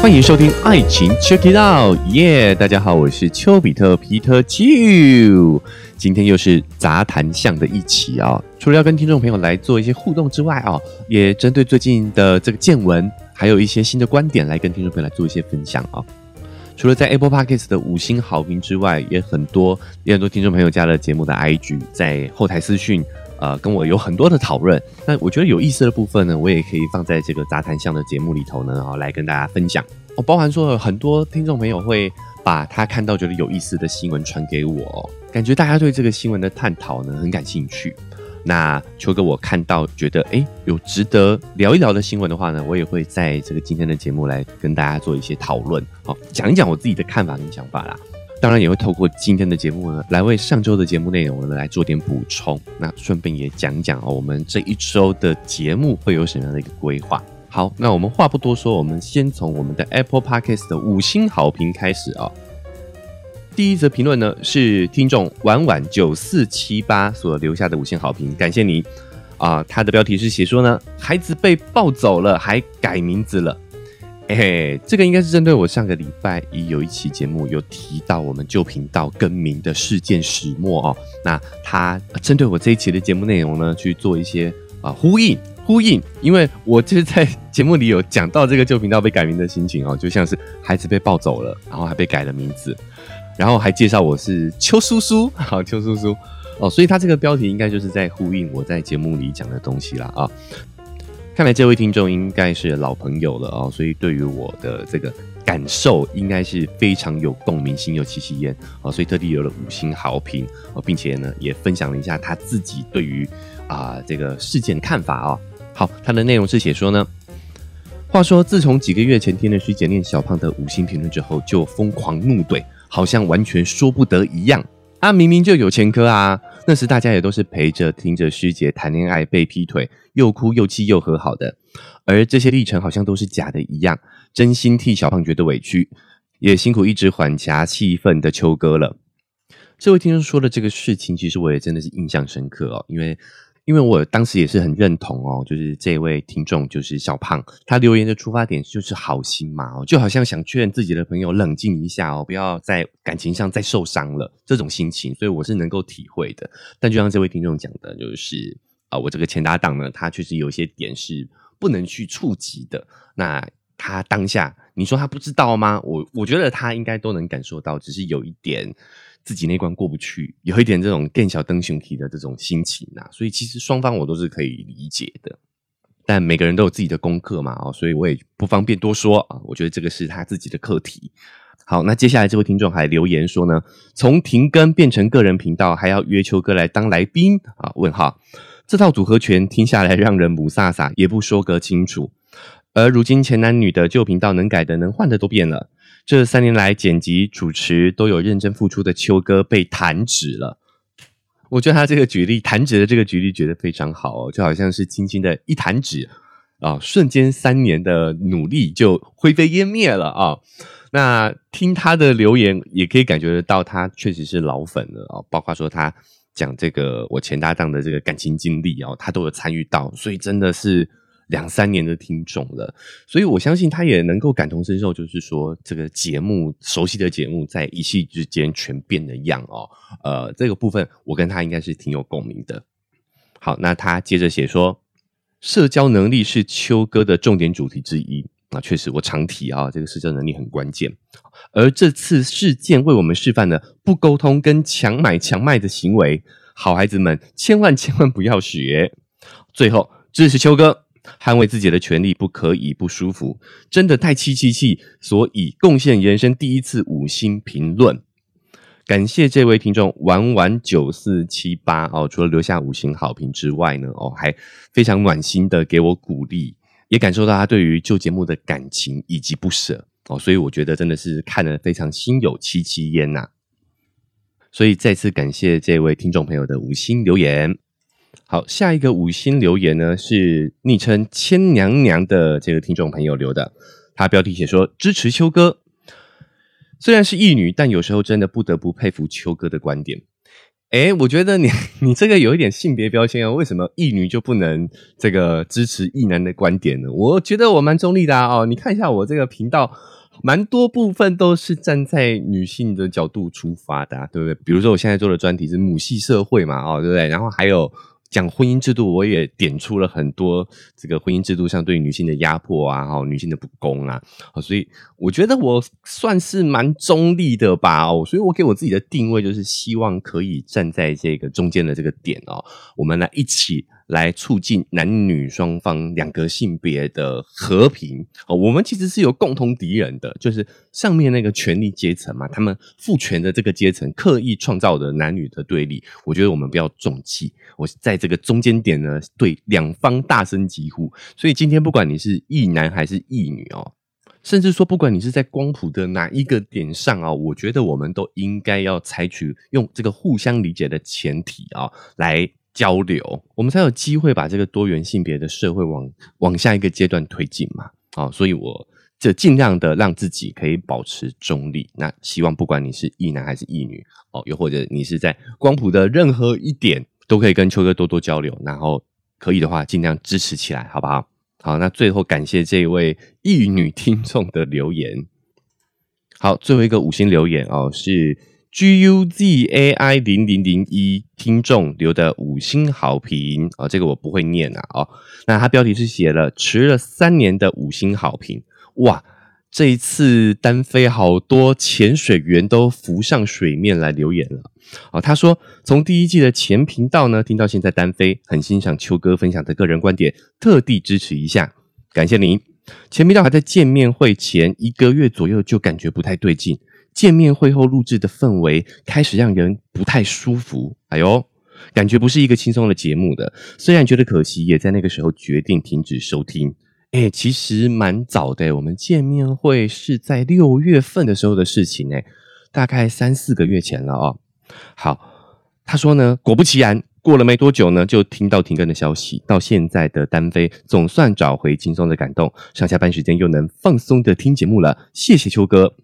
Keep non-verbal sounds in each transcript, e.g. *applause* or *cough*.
欢迎收听《爱情 Check It Out》，耶！大家好，我是丘比特皮特丘。今天又是杂谈项的一期啊，除了要跟听众朋友来做一些互动之外啊，也针对最近的这个见闻，还有一些新的观点来跟听众朋友来做一些分享啊。除了在 Apple Podcast 的五星好评之外，也很多也很多听众朋友加了节目的 IG，在后台私讯。呃，跟我有很多的讨论，那我觉得有意思的部分呢，我也可以放在这个杂谈项的节目里头呢，啊，来跟大家分享。哦，包含说很多听众朋友会把他看到觉得有意思的新闻传给我，感觉大家对这个新闻的探讨呢很感兴趣。那秋哥，我看到觉得哎有值得聊一聊的新闻的话呢，我也会在这个今天的节目来跟大家做一些讨论，好讲一讲我自己的看法跟想法啦。当然也会透过今天的节目呢，来为上周的节目内容呢来做点补充。那顺便也讲讲哦，我们这一周的节目会有什么样的一个规划？好，那我们话不多说，我们先从我们的 Apple Podcast 的五星好评开始啊。第一则评论呢是听众婉婉九四七八所留下的五星好评，感谢你啊。他的标题是写说呢，孩子被抱走了，还改名字了。哎，这个应该是针对我上个礼拜一有一期节目有提到我们旧频道更名的事件始末哦。那他针对我这一期的节目内容呢，去做一些啊呼应呼应，因为我就是在节目里有讲到这个旧频道被改名的心情哦，就像是孩子被抱走了，然后还被改了名字，然后还介绍我是邱叔叔，好邱叔叔哦，所以他这个标题应该就是在呼应我在节目里讲的东西了啊。看来这位听众应该是老朋友了哦，所以对于我的这个感受应该是非常有共鸣，心有戚戚焉哦，所以特地留了五星好评哦，并且呢也分享了一下他自己对于啊这个事件看法哦。好，他的内容是写说呢，话说自从几个月前听了徐姐念小胖的五星评论之后，就疯狂怒怼，好像完全说不得一样。啊，明明就有前科啊！那时大家也都是陪着听着师姐谈恋爱被劈腿，又哭又气又和好的，而这些历程好像都是假的一样，真心替小胖觉得委屈，也辛苦一直缓颊气氛的秋哥了。这位听众说的这个事情，其实我也真的是印象深刻哦，因为。因为我当时也是很认同哦，就是这位听众就是小胖，他留言的出发点就是好心嘛哦，就好像想劝自己的朋友冷静一下哦，不要在感情上再受伤了这种心情，所以我是能够体会的。但就像这位听众讲的，就是啊，我这个前搭档呢，他确实有一些点是不能去触及的。那他当下你说他不知道吗？我我觉得他应该都能感受到，只是有一点。自己那关过不去，有一点这种更小灯熊体的这种心情呐，所以其实双方我都是可以理解的。但每个人都有自己的功课嘛，哦，所以我也不方便多说啊。我觉得这个是他自己的课题。好，那接下来这位听众还留言说呢，从停更变成个人频道，还要约秋哥来当来宾啊？问号，这套组合拳听下来让人母萨萨也不说个清楚。而如今前男女的旧频道能改的能换的都变了。这三年来，剪辑、主持都有认真付出的秋哥被弹指了。我觉得他这个举例，弹指的这个举例，觉得非常好，就好像是轻轻的一弹指啊，瞬间三年的努力就灰飞烟灭了啊。那听他的留言，也可以感觉得到，他确实是老粉了啊。包括说他讲这个我前搭档的这个感情经历哦，他都有参与到，所以真的是。两三年的听众了，所以我相信他也能够感同身受，就是说这个节目熟悉的节目在一夕之间全变了样哦。呃，这个部分我跟他应该是挺有共鸣的。好，那他接着写说，社交能力是秋哥的重点主题之一啊，确实我常提啊，这个社交能力很关键。而这次事件为我们示范了不沟通跟强买强卖的行为，好孩子们千万千万不要学。最后支持秋哥。捍卫自己的权利不可以不舒服，真的太气气气，所以贡献人生第一次五星评论，感谢这位听众玩玩九四七八哦，除了留下五星好评之外呢，哦还非常暖心的给我鼓励，也感受到他对于旧节目的感情以及不舍哦，所以我觉得真的是看得非常心有戚戚焉呐，所以再次感谢这位听众朋友的五星留言。好，下一个五星留言呢是昵称千娘娘的这个听众朋友留的，他标题写说支持秋哥，虽然是义女，但有时候真的不得不佩服秋哥的观点。哎，我觉得你 *laughs* 你这个有一点性别标签啊，为什么异女就不能这个支持异男的观点呢？我觉得我蛮中立的啊，哦，你看一下我这个频道，蛮多部分都是站在女性的角度出发的，对不对？比如说我现在做的专题是母系社会嘛，哦，对不对？然后还有。讲婚姻制度，我也点出了很多这个婚姻制度上对女性的压迫啊，哈，女性的不公啊，所以我觉得我算是蛮中立的吧，哦，所以我给我自己的定位就是希望可以站在这个中间的这个点哦，我们来一起。来促进男女双方两个性别的和平哦，我们其实是有共同敌人的，就是上面那个权力阶层嘛，他们父权的这个阶层刻意创造的男女的对立，我觉得我们不要重气，我在这个中间点呢，对两方大声疾呼。所以今天不管你是异男还是异女哦，甚至说不管你是在光谱的哪一个点上啊，我觉得我们都应该要采取用这个互相理解的前提啊来。交流，我们才有机会把这个多元性别的社会往往下一个阶段推进嘛？啊，所以我就尽量的让自己可以保持中立。那希望不管你是异男还是异女，哦，又或者你是在光谱的任何一点，都可以跟秋哥多多交流。然后可以的话，尽量支持起来，好不好？好，那最后感谢这位异女听众的留言。好，最后一个五星留言哦，是。G U Z A I 零零零一听众留的五星好评啊，这个我不会念啊哦。那他标题是写了迟了三年的五星好评哇！这一次单飞好多潜水员都浮上水面来留言了哦。他说从第一季的前频道呢听到现在单飞，很欣赏秋哥分享的个人观点，特地支持一下，感谢您。前频道还在见面会前一个月左右就感觉不太对劲。见面会后录制的氛围开始让人不太舒服，哎呦，感觉不是一个轻松的节目的。虽然觉得可惜，也在那个时候决定停止收听。哎，其实蛮早的，我们见面会是在六月份的时候的事情，哎，大概三四个月前了哦。好，他说呢，果不其然，过了没多久呢，就听到停更的消息。到现在的单飞，总算找回轻松的感动，上下班时间又能放松的听节目了。谢谢秋哥。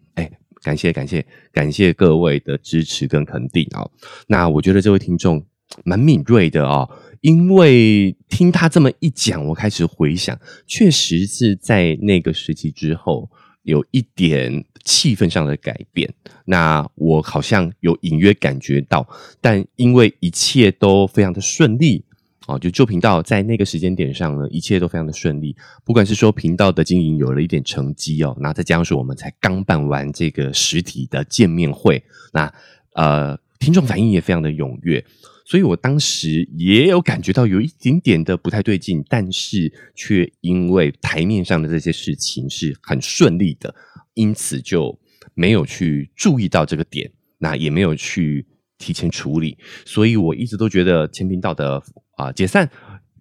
感谢感谢感谢各位的支持跟肯定啊！那我觉得这位听众蛮敏锐的哦，因为听他这么一讲，我开始回想，确实是在那个时期之后有一点气氛上的改变。那我好像有隐约感觉到，但因为一切都非常的顺利。哦，就旧频道在那个时间点上呢，一切都非常的顺利。不管是说频道的经营有了一点成绩哦，那再加上说我们才刚办完这个实体的见面会，那呃，听众反应也非常的踊跃，所以我当时也有感觉到有一点点的不太对劲，但是却因为台面上的这些事情是很顺利的，因此就没有去注意到这个点，那也没有去提前处理，所以我一直都觉得前频道的。啊，解散，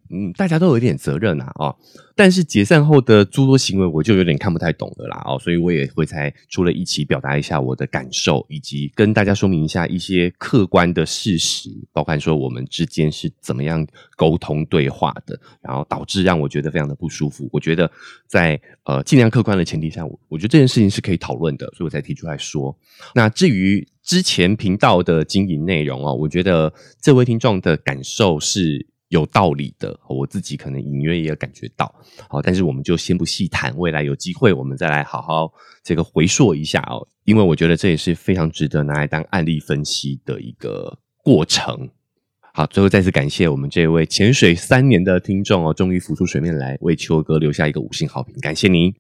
嗯，大家都有一点责任啊，哦，但是解散后的诸多行为，我就有点看不太懂了啦，哦，所以我也会才出了一起表达一下我的感受，以及跟大家说明一下一些客观的事实，包括说我们之间是怎么样沟通对话的，然后导致让我觉得非常的不舒服。我觉得在呃尽量客观的前提下，我我觉得这件事情是可以讨论的，所以我才提出来说。那至于之前频道的经营内容哦，我觉得这位听众的感受是。有道理的，我自己可能隐约也感觉到，好，但是我们就先不细谈，未来有机会我们再来好好这个回溯一下哦，因为我觉得这也是非常值得拿来当案例分析的一个过程。好，最后再次感谢我们这位潜水三年的听众哦，终于浮出水面来为秋哥留下一个五星好评，感谢您。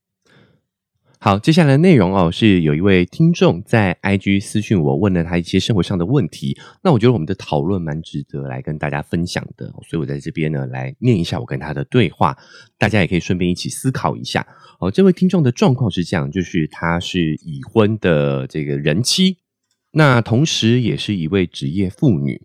好，接下来的内容哦，是有一位听众在 IG 私讯我，问了他一些生活上的问题。那我觉得我们的讨论蛮值得来跟大家分享的，所以我在这边呢来念一下我跟他的对话，大家也可以顺便一起思考一下。哦，这位听众的状况是这样，就是他是已婚的这个人妻，那同时也是一位职业妇女。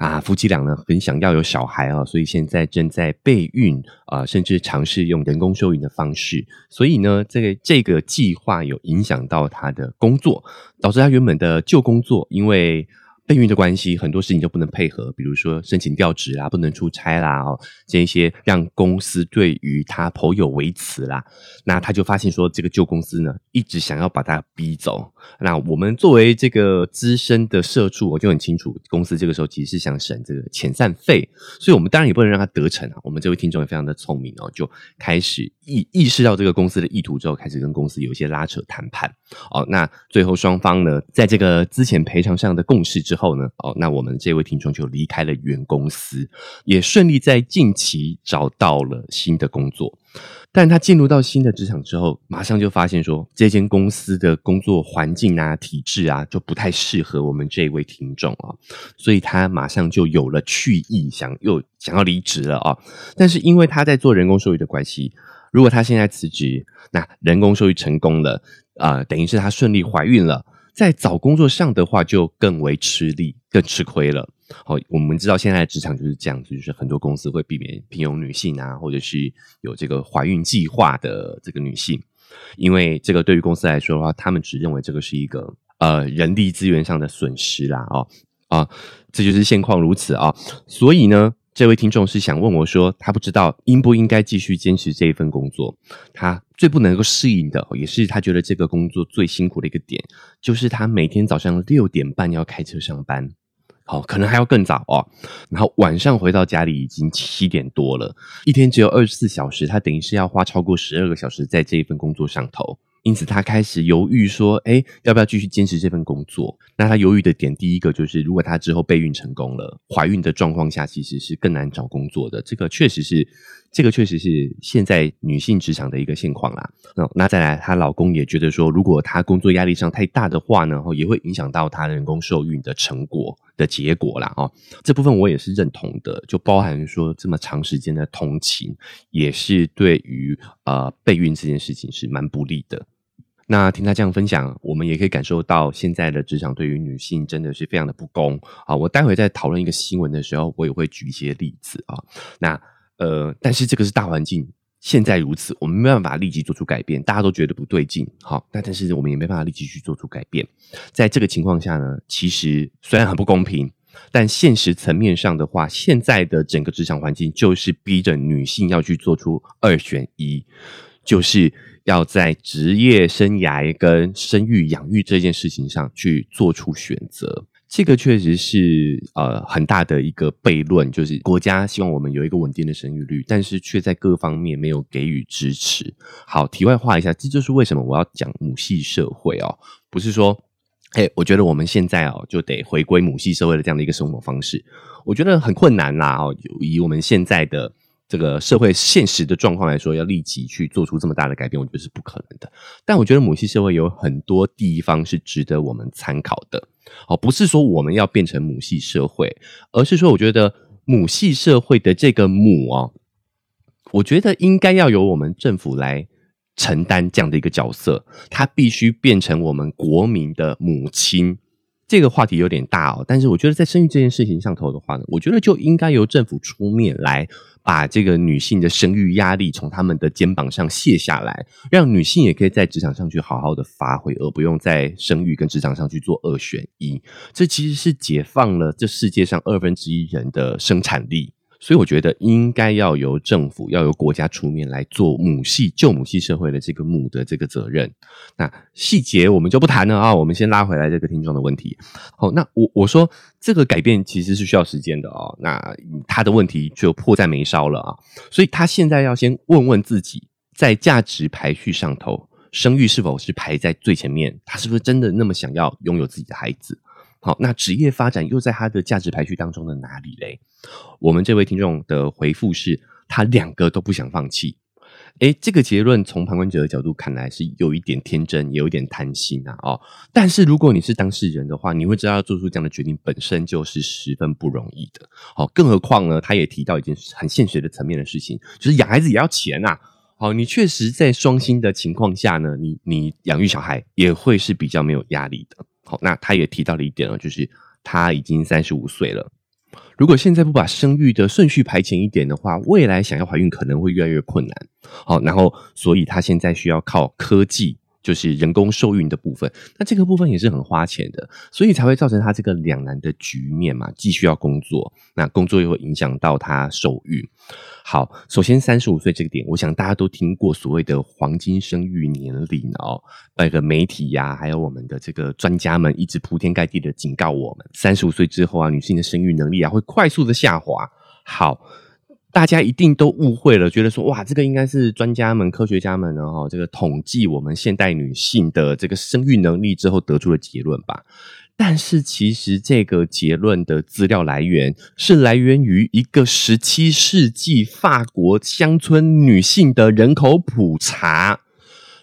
啊，夫妻俩呢很想要有小孩啊，所以现在正在备孕啊，甚至尝试用人工受孕的方式。所以呢，这个这个计划有影响到他的工作，导致他原本的旧工作因为备孕的关系，很多事情就不能配合，比如说申请调职啦，不能出差啦，哦，这一些让公司对于他颇有微词啦。那他就发现说，这个旧公司呢，一直想要把他逼走。那我们作为这个资深的社畜，我就很清楚，公司这个时候其实是想省这个遣散费，所以我们当然也不能让他得逞啊。我们这位听众也非常的聪明哦，就开始意意识到这个公司的意图之后，开始跟公司有一些拉扯谈判。哦，那最后双方呢，在这个资遣赔偿上的共识之后。后呢？哦，那我们这位听众就离开了原公司，也顺利在近期找到了新的工作。但他进入到新的职场之后，马上就发现说，这间公司的工作环境啊、体制啊，就不太适合我们这位听众啊，所以他马上就有了去意，想又想要离职了啊。但是因为他在做人工受育的关系，如果他现在辞职，那人工受育成功了啊，等于是他顺利怀孕了。在找工作上的话，就更为吃力、更吃亏了。好，我们知道现在职场就是这样子，就是很多公司会避免聘用女性啊，或者是有这个怀孕计划的这个女性，因为这个对于公司来说的话，他们只认为这个是一个呃人力资源上的损失啦。哦啊，这就是现况如此啊。所以呢。这位听众是想问我说，他不知道应不应该继续坚持这一份工作。他最不能够适应的，也是他觉得这个工作最辛苦的一个点，就是他每天早上六点半要开车上班，好，可能还要更早哦。然后晚上回到家里已经七点多了，一天只有二十四小时，他等于是要花超过十二个小时在这一份工作上头。因此，他开始犹豫说：“哎，要不要继续坚持这份工作？”那他犹豫的点，第一个就是，如果他之后备孕成功了，怀孕的状况下，其实是更难找工作的。这个确实是。这个确实是现在女性职场的一个现况啦。那那再来，她老公也觉得说，如果她工作压力上太大的话呢，也会影响到她人工受孕的成果的结果啦。哦，这部分我也是认同的，就包含说这么长时间的通勤，也是对于呃备孕这件事情是蛮不利的。那听他这样分享，我们也可以感受到现在的职场对于女性真的是非常的不公啊。我待会在讨论一个新闻的时候，我也会举一些例子啊。那。呃，但是这个是大环境，现在如此，我们没办法立即做出改变，大家都觉得不对劲，好，那但是我们也没办法立即去做出改变。在这个情况下呢，其实虽然很不公平，但现实层面上的话，现在的整个职场环境就是逼着女性要去做出二选一，就是要在职业生涯跟生育养育这件事情上去做出选择。这个确实是呃很大的一个悖论，就是国家希望我们有一个稳定的生育率，但是却在各方面没有给予支持。好，题外话一下，这就是为什么我要讲母系社会哦，不是说，哎，我觉得我们现在哦就得回归母系社会的这样的一个生活方式，我觉得很困难啦哦，以我们现在的。这个社会现实的状况来说，要立即去做出这么大的改变，我觉得是不可能的。但我觉得母系社会有很多地方是值得我们参考的。哦，不是说我们要变成母系社会，而是说，我觉得母系社会的这个母啊，我觉得应该要由我们政府来承担这样的一个角色，它必须变成我们国民的母亲。这个话题有点大哦，但是我觉得在生育这件事情上头的话呢，我觉得就应该由政府出面来。把这个女性的生育压力从他们的肩膀上卸下来，让女性也可以在职场上去好好的发挥，而不用在生育跟职场上去做二选一。这其实是解放了这世界上二分之一人的生产力。所以我觉得应该要由政府、要由国家出面来做母系旧母系社会的这个母的这个责任。那细节我们就不谈了啊，我们先拉回来这个听众的问题。好，那我我说这个改变其实是需要时间的哦。那他的问题就迫在眉梢了啊，所以他现在要先问问自己，在价值排序上头，生育是否是排在最前面？他是不是真的那么想要拥有自己的孩子？好，那职业发展又在他的价值排序当中的哪里嘞？我们这位听众的回复是，他两个都不想放弃。诶，这个结论从旁观者的角度看来是有一点天真，也有一点贪心啊。哦，但是如果你是当事人的话，你会知道做出这样的决定本身就是十分不容易的。好，更何况呢，他也提到一件很现实的层面的事情，就是养孩子也要钱啊。好，你确实在双薪的情况下呢，你你养育小孩也会是比较没有压力的。好，那他也提到了一点哦，就是他已经三十五岁了。如果现在不把生育的顺序排前一点的话，未来想要怀孕可能会越来越困难。好，然后所以他现在需要靠科技就是人工受孕的部分。那这个部分也是很花钱的，所以才会造成他这个两难的局面嘛。既需要工作，那工作又会影响到他受孕。好，首先三十五岁这个点，我想大家都听过所谓的黄金生育年龄哦。那个媒体呀，还有我们的这个专家们，一直铺天盖地的警告我们，三十五岁之后啊，女性的生育能力啊会快速的下滑。好。大家一定都误会了，觉得说哇，这个应该是专家们、科学家们呢哈，这个统计我们现代女性的这个生育能力之后得出的结论吧。但是其实这个结论的资料来源是来源于一个十七世纪法国乡村女性的人口普查，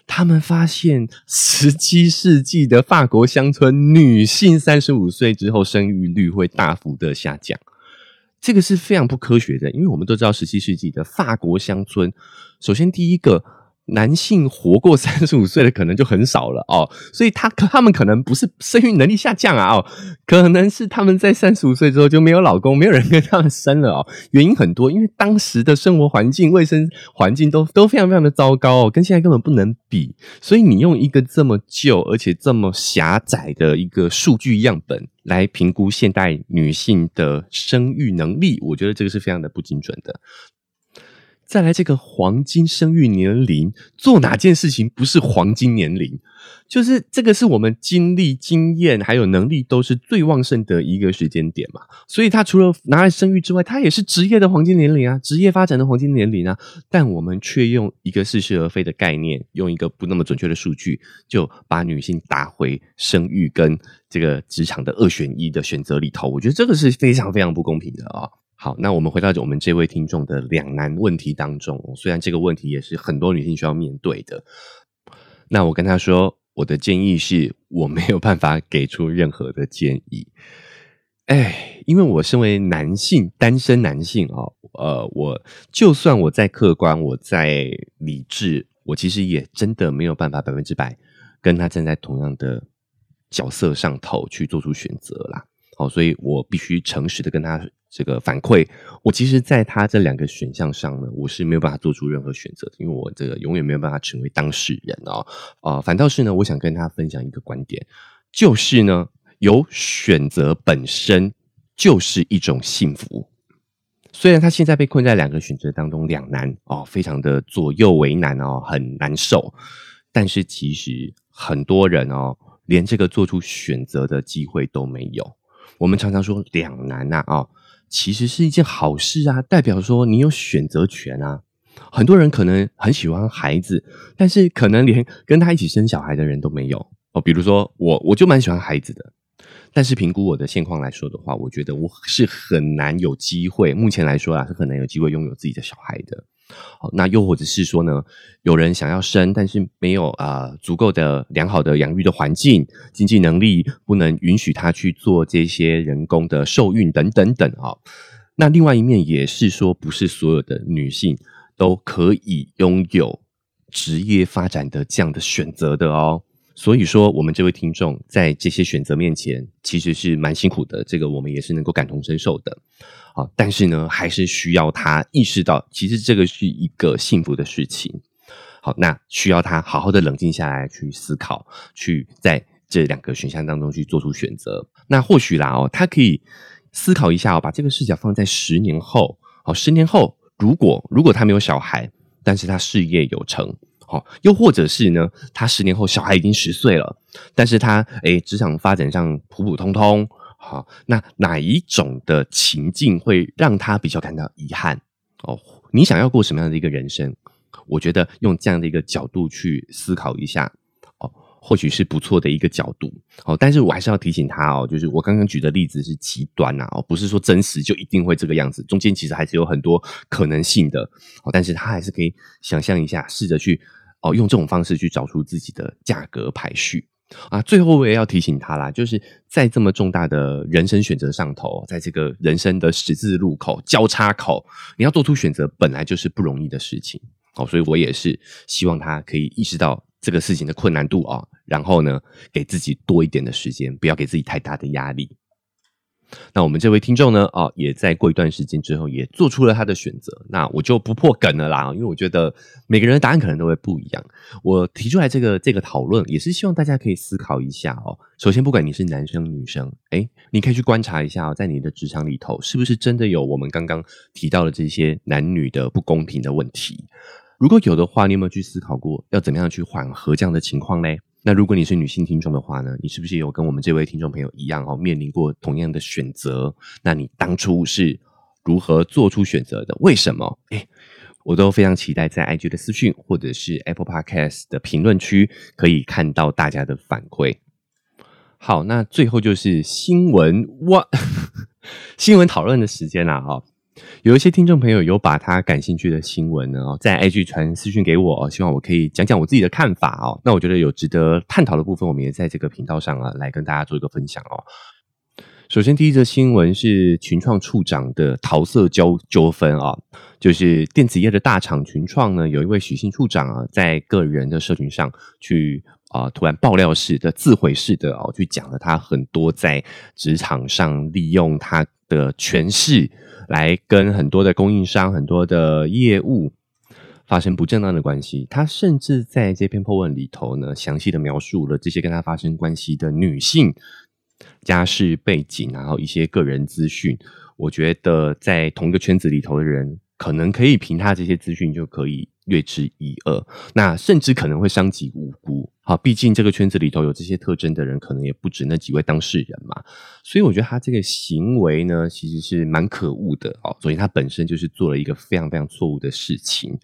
他们发现十七世纪的法国乡村女性三十五岁之后生育率会大幅的下降。这个是非常不科学的，因为我们都知道，十七世纪的法国乡村，首先第一个。男性活过三十五岁的可能就很少了哦，所以他他们可能不是生育能力下降啊哦，可能是他们在三十五岁之后就没有老公，没有人跟他们生了哦。原因很多，因为当时的生活环境、卫生环境都都非常非常的糟糕哦，跟现在根本不能比。所以你用一个这么旧而且这么狭窄的一个数据样本来评估现代女性的生育能力，我觉得这个是非常的不精准的。再来这个黄金生育年龄，做哪件事情不是黄金年龄？就是这个是我们精力、经验还有能力都是最旺盛的一个时间点嘛。所以，他除了拿来生育之外，他也是职业的黄金年龄啊，职业发展的黄金年龄啊。但我们却用一个似是而非的概念，用一个不那么准确的数据，就把女性打回生育跟这个职场的二选一的选择里头。我觉得这个是非常非常不公平的啊。好，那我们回到我们这位听众的两难问题当中，虽然这个问题也是很多女性需要面对的，那我跟他说，我的建议是我没有办法给出任何的建议。哎，因为我身为男性，单身男性哦，呃，我就算我在客观，我在理智，我其实也真的没有办法百分之百跟他站在同样的角色上头去做出选择啦。好，所以我必须诚实的跟他。这个反馈，我其实在他这两个选项上呢，我是没有办法做出任何选择的，因为我这个永远没有办法成为当事人哦。啊，反倒是呢，我想跟他分享一个观点，就是呢，有选择本身就是一种幸福。虽然他现在被困在两个选择当中两难哦，非常的左右为难哦，很难受。但是其实很多人哦，连这个做出选择的机会都没有。我们常常说两难呐，啊。其实是一件好事啊，代表说你有选择权啊。很多人可能很喜欢孩子，但是可能连跟他一起生小孩的人都没有哦。比如说我，我就蛮喜欢孩子的，但是评估我的现况来说的话，我觉得我是很难有机会。目前来说啊，是很难有机会拥有自己的小孩的。好，那又或者是说呢，有人想要生，但是没有啊足够的良好的养育的环境，经济能力不能允许他去做这些人工的受孕等等等啊。那另外一面也是说，不是所有的女性都可以拥有职业发展的这样的选择的哦。所以说，我们这位听众在这些选择面前，其实是蛮辛苦的。这个我们也是能够感同身受的。啊，但是呢，还是需要他意识到，其实这个是一个幸福的事情。好，那需要他好好的冷静下来，去思考，去在这两个选项当中去做出选择。那或许啦哦，他可以思考一下哦，把这个视角放在十年后。好，十年后，如果如果他没有小孩，但是他事业有成，好，又或者是呢，他十年后小孩已经十岁了，但是他诶职场发展上普普通通。好，那哪一种的情境会让他比较感到遗憾？哦，你想要过什么样的一个人生？我觉得用这样的一个角度去思考一下，或许是不错的一个角度。哦，但是我还是要提醒他哦，就是我刚刚举的例子是极端呐，哦，不是说真实就一定会这个样子，中间其实还是有很多可能性的。哦，但是他还是可以想象一下，试着去哦，用这种方式去找出自己的价格排序。啊，最后我也要提醒他啦，就是在这么重大的人生选择上头，在这个人生的十字路口交叉口，你要做出选择，本来就是不容易的事情。哦，所以我也是希望他可以意识到这个事情的困难度啊，然后呢，给自己多一点的时间，不要给自己太大的压力。那我们这位听众呢，哦，也在过一段时间之后也做出了他的选择。那我就不破梗了啦，因为我觉得每个人的答案可能都会不一样。我提出来这个这个讨论，也是希望大家可以思考一下哦。首先，不管你是男生女生，哎，你可以去观察一下，在你的职场里头，是不是真的有我们刚刚提到的这些男女的不公平的问题？如果有的话，你有没有去思考过要怎么样去缓和这样的情况呢？那如果你是女性听众的话呢，你是不是有跟我们这位听众朋友一样哦，面临过同样的选择？那你当初是如何做出选择的？为什么？哎，我都非常期待在 IG 的私讯或者是 Apple Podcast 的评论区可以看到大家的反馈。好，那最后就是新闻哇，*laughs* 新闻讨论的时间啦，哈。有一些听众朋友有把他感兴趣的新闻呢，在 IG 传私讯给我，希望我可以讲讲我自己的看法哦。那我觉得有值得探讨的部分，我们也在这个频道上啊，来跟大家做一个分享哦。首先，第一则新闻是群创处长的桃色纠纠纷啊，就是电子业的大厂群创呢，有一位许姓处长啊，在个人的社群上去啊，突然爆料式的、自毁式的哦，去讲了他很多在职场上利用他的权势。来跟很多的供应商、很多的业务发生不正当的关系。他甚至在这篇 po 文里头呢，详细的描述了这些跟他发生关系的女性家世背景，然后一些个人资讯。我觉得在同一个圈子里头的人，可能可以凭他这些资讯就可以。略知一二，那甚至可能会伤及无辜。好，毕竟这个圈子里头有这些特征的人，可能也不止那几位当事人嘛。所以我觉得他这个行为呢，其实是蛮可恶的哦。所以他本身就是做了一个非常非常错误的事情。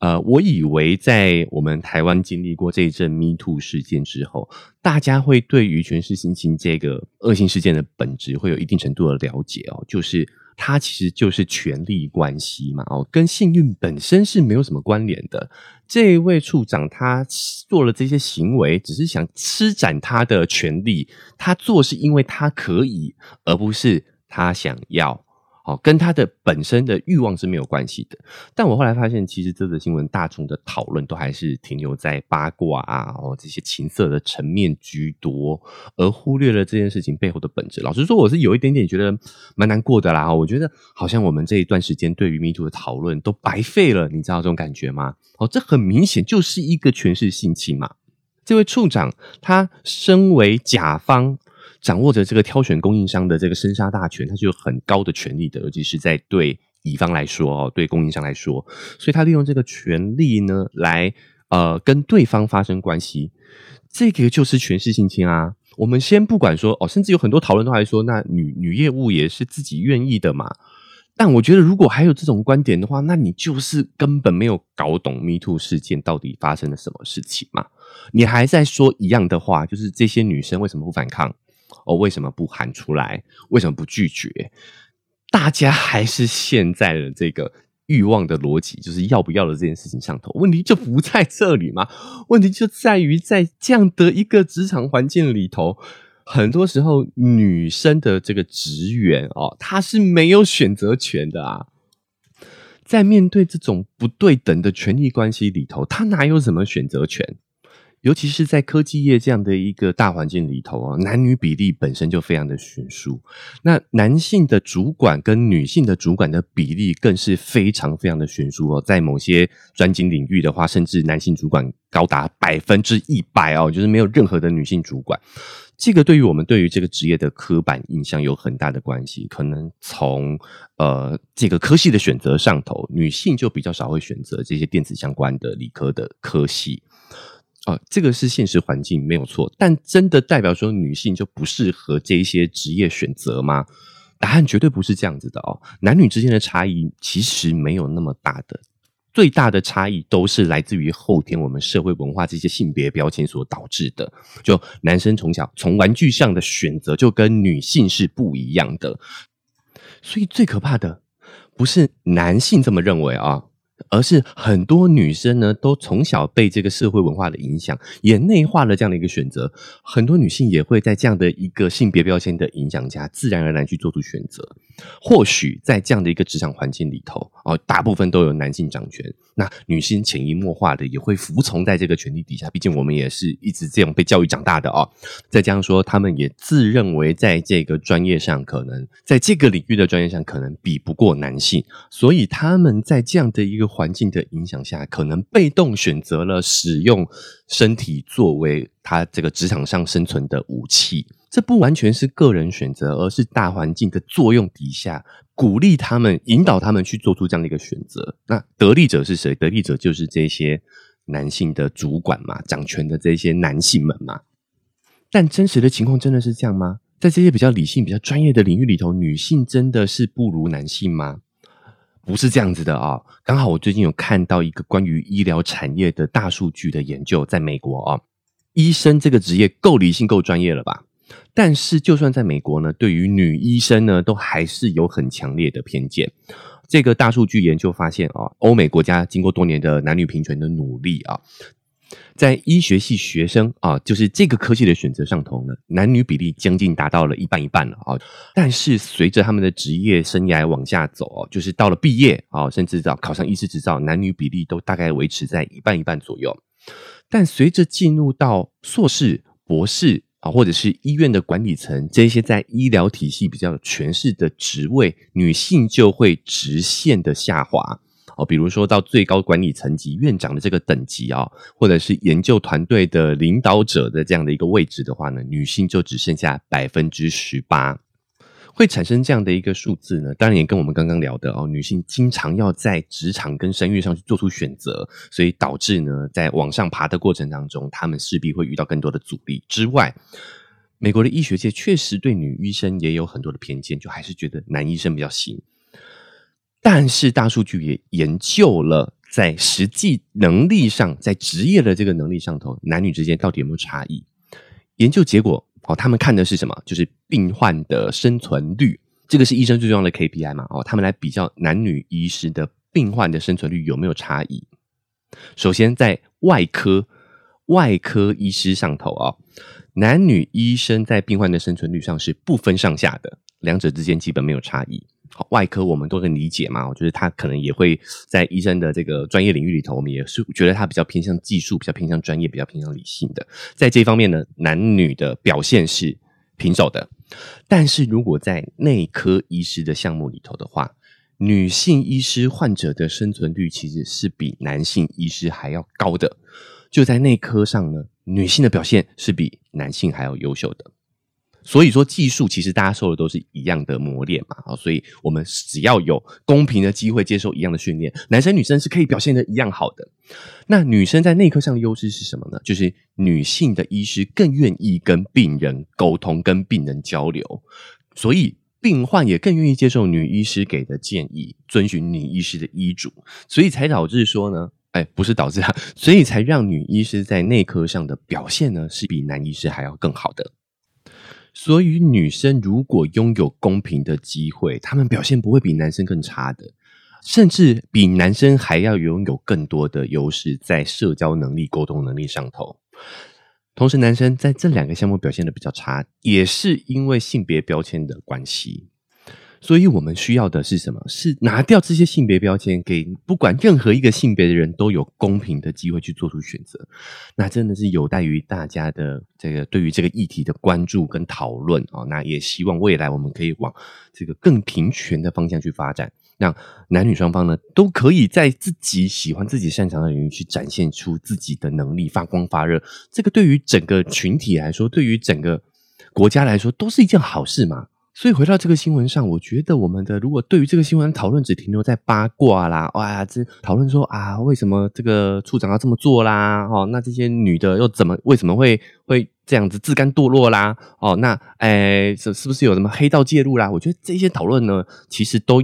呃，我以为在我们台湾经历过这一阵 Me Too 事件之后，大家会对于全市性侵这个恶性事件的本质会有一定程度的了解哦，就是。它其实就是权力关系嘛，哦，跟幸运本身是没有什么关联的。这位处长他做了这些行为，只是想施展他的权力，他做是因为他可以，而不是他想要。哦，跟他的本身的欲望是没有关系的。但我后来发现，其实这则新闻大众的讨论都还是停留在八卦啊，哦这些情色的层面居多，而忽略了这件事情背后的本质。老实说，我是有一点点觉得蛮难过的啦。我觉得好像我们这一段时间对于迷途的讨论都白费了，你知道这种感觉吗？哦，这很明显就是一个权势性侵嘛。这位处长他身为甲方。掌握着这个挑选供应商的这个生杀大权，他就有很高的权力的，尤其是在对乙方来说哦，对供应商来说，所以他利用这个权力呢，来呃跟对方发生关系，这个就是权势性侵啊。我们先不管说哦，甚至有很多讨论都还说，那女女业务也是自己愿意的嘛。但我觉得，如果还有这种观点的话，那你就是根本没有搞懂 Me Too 事件到底发生了什么事情嘛。你还在说一样的话，就是这些女生为什么不反抗？哦，为什么不喊出来？为什么不拒绝？大家还是现在的这个欲望的逻辑，就是要不要的这件事情上头。问题就不在这里吗？问题就在于在这样的一个职场环境里头，很多时候女生的这个职员哦，她是没有选择权的啊。在面对这种不对等的权力关系里头，她哪有什么选择权？尤其是在科技业这样的一个大环境里头啊，男女比例本身就非常的悬殊。那男性的主管跟女性的主管的比例更是非常非常的悬殊哦。在某些专精领域的话，甚至男性主管高达百分之一百哦，就是没有任何的女性主管。这个对于我们对于这个职业的刻板印象有很大的关系。可能从呃这个科系的选择上头，女性就比较少会选择这些电子相关的理科的科系。啊，这个是现实环境没有错，但真的代表说女性就不适合这一些职业选择吗？答案绝对不是这样子的哦。男女之间的差异其实没有那么大的，最大的差异都是来自于后天我们社会文化这些性别标签所导致的。就男生从小从玩具上的选择就跟女性是不一样的，所以最可怕的不是男性这么认为啊。而是很多女生呢，都从小被这个社会文化的影响，也内化了这样的一个选择。很多女性也会在这样的一个性别标签的影响下，自然而然去做出选择。或许在这样的一个职场环境里头，哦，大部分都有男性掌权，那女性潜移默化的也会服从在这个权力底下。毕竟我们也是一直这样被教育长大的哦。再加上说，他们也自认为在这个专业上，可能在这个领域的专业上，可能比不过男性，所以他们在这样的一个环境的影响下，可能被动选择了使用身体作为他这个职场上生存的武器。这不完全是个人选择，而是大环境的作用底下，鼓励他们、引导他们去做出这样的一个选择。那得利者是谁？得利者就是这些男性的主管嘛，掌权的这些男性们嘛。但真实的情况真的是这样吗？在这些比较理性、比较专业的领域里头，女性真的是不如男性吗？不是这样子的啊！刚好我最近有看到一个关于医疗产业的大数据的研究，在美国啊，医生这个职业够理性、够专业了吧？但是就算在美国呢，对于女医生呢，都还是有很强烈的偏见。这个大数据研究发现啊，欧美国家经过多年的男女平权的努力啊。在医学系学生啊，就是这个科技的选择上头呢，男女比例将近达到了一半一半了啊。但是随着他们的职业生涯往下走哦，就是到了毕业啊，甚至到考上医师执照，男女比例都大概维持在一半一半左右。但随着进入到硕士、博士啊，或者是医院的管理层这些在医疗体系比较有权势的职位，女性就会直线的下滑。哦，比如说到最高管理层级院长的这个等级啊，或者是研究团队的领导者的这样的一个位置的话呢，女性就只剩下百分之十八，会产生这样的一个数字呢？当然也跟我们刚刚聊的哦，女性经常要在职场跟生育上去做出选择，所以导致呢，在往上爬的过程当中，他们势必会遇到更多的阻力。之外，美国的医学界确实对女医生也有很多的偏见，就还是觉得男医生比较行。但是大数据也研究了，在实际能力上，在职业的这个能力上头，男女之间到底有没有差异？研究结果哦，他们看的是什么？就是病患的生存率，这个是医生最重要的 KPI 嘛？哦，他们来比较男女医师的病患的生存率有没有差异？首先，在外科外科医师上头啊，男女医生在病患的生存率上是不分上下的，两者之间基本没有差异。好，外科我们都能理解嘛，我觉得他可能也会在医生的这个专业领域里头，我们也是觉得他比较偏向技术，比较偏向专业，比较偏向理性的。在这方面呢，男女的表现是平手的。但是如果在内科医师的项目里头的话，女性医师患者的生存率其实是比男性医师还要高的。就在内科上呢，女性的表现是比男性还要优秀的。所以说，技术其实大家受的都是一样的磨练嘛，啊，所以我们只要有公平的机会接受一样的训练，男生女生是可以表现的一样好的。那女生在内科上的优势是什么呢？就是女性的医师更愿意跟病人沟通，跟病人交流，所以病患也更愿意接受女医师给的建议，遵循女医师的医嘱，所以才导致说呢，哎，不是导致啊，所以才让女医师在内科上的表现呢，是比男医师还要更好的。所以，女生如果拥有公平的机会，她们表现不会比男生更差的，甚至比男生还要拥有更多的优势，在社交能力、沟通能力上头。同时，男生在这两个项目表现的比较差，也是因为性别标签的关系。所以我们需要的是什么？是拿掉这些性别标签，给不管任何一个性别的人都有公平的机会去做出选择。那真的是有待于大家的这个对于这个议题的关注跟讨论啊。那也希望未来我们可以往这个更平权的方向去发展，让男女双方呢都可以在自己喜欢、自己擅长的领域去展现出自己的能力，发光发热。这个对于整个群体来说，对于整个国家来说，都是一件好事嘛。所以回到这个新闻上，我觉得我们的如果对于这个新闻讨论只停留在八卦啦，哇，这讨论说啊，为什么这个处长要这么做啦？哦，那这些女的又怎么为什么会会这样子自甘堕落啦？哦，那哎，是是不是有什么黑道介入啦？我觉得这些讨论呢，其实都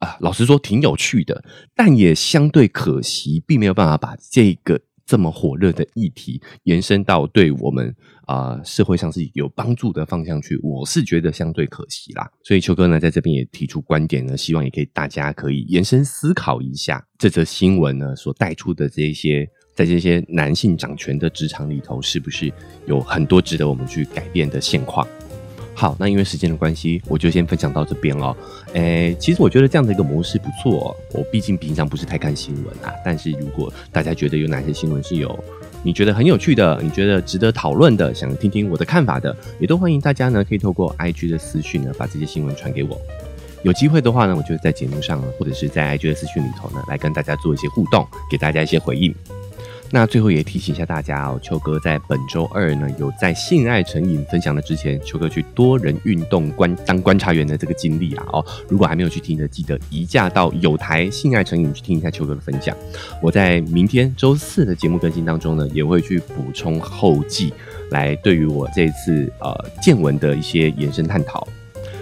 啊，老实说挺有趣的，但也相对可惜，并没有办法把这个。这么火热的议题延伸到对我们啊社会上是有帮助的方向去，我是觉得相对可惜啦。所以秋哥呢在这边也提出观点呢，希望也可以大家可以延伸思考一下这则新闻呢所带出的这些，在这些男性掌权的职场里头，是不是有很多值得我们去改变的现况？好，那因为时间的关系，我就先分享到这边了。诶，其实我觉得这样的一个模式不错。我毕竟平常不是太看新闻啊，但是如果大家觉得有哪些新闻是有你觉得很有趣的，你觉得值得讨论的，想听听我的看法的，也都欢迎大家呢可以透过 IG 的私讯呢把这些新闻传给我。有机会的话呢，我就在节目上或者是在 IG 的私讯里头呢来跟大家做一些互动，给大家一些回应。那最后也提醒一下大家哦，秋哥在本周二呢有在性爱成瘾分享的之前，秋哥去多人运动观当观察员的这个经历啊哦，如果还没有去听的，记得移驾到有台性爱成瘾去听一下秋哥的分享。我在明天周四的节目更新当中呢，也会去补充后记，来对于我这次呃见闻的一些延伸探讨。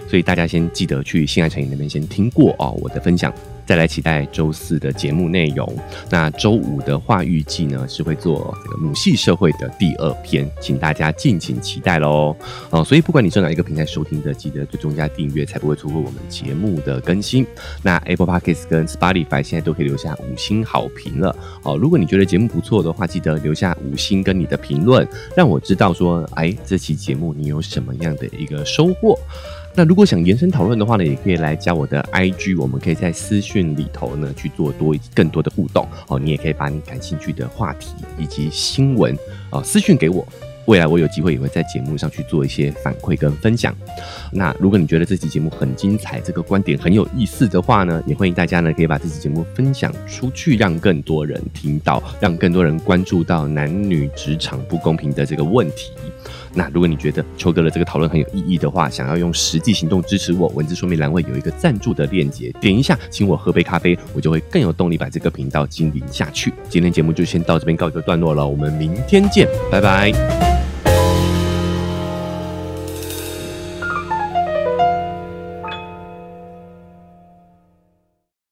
所以大家先记得去性爱成瘾那边先听过哦我的分享。再来期待周四的节目内容。那周五的话，预计呢是会做这个母系社会的第二篇，请大家敬请期待喽。哦，所以不管你在哪一个平台收听的，记得最终加订阅，才不会错过我们节目的更新。那 Apple Podcasts 跟 Spotify 现在都可以留下五星好评了。哦，如果你觉得节目不错的话，记得留下五星跟你的评论，让我知道说，哎，这期节目你有什么样的一个收获。那如果想延伸讨论的话呢，也可以来加我的 IG，我们可以在私讯里头呢去做多更多的互动哦。你也可以把你感兴趣的话题以及新闻哦私讯给我，未来我有机会也会在节目上去做一些反馈跟分享。那如果你觉得这期节目很精彩，这个观点很有意思的话呢，也欢迎大家呢可以把这期节目分享出去，让更多人听到，让更多人关注到男女职场不公平的这个问题。那如果你觉得秋哥的这个讨论很有意义的话，想要用实际行动支持我，文字说明栏位有一个赞助的链接，点一下，请我喝杯咖啡，我就会更有动力把这个频道经营下去。今天节目就先到这边告一个段落了，我们明天见，拜拜。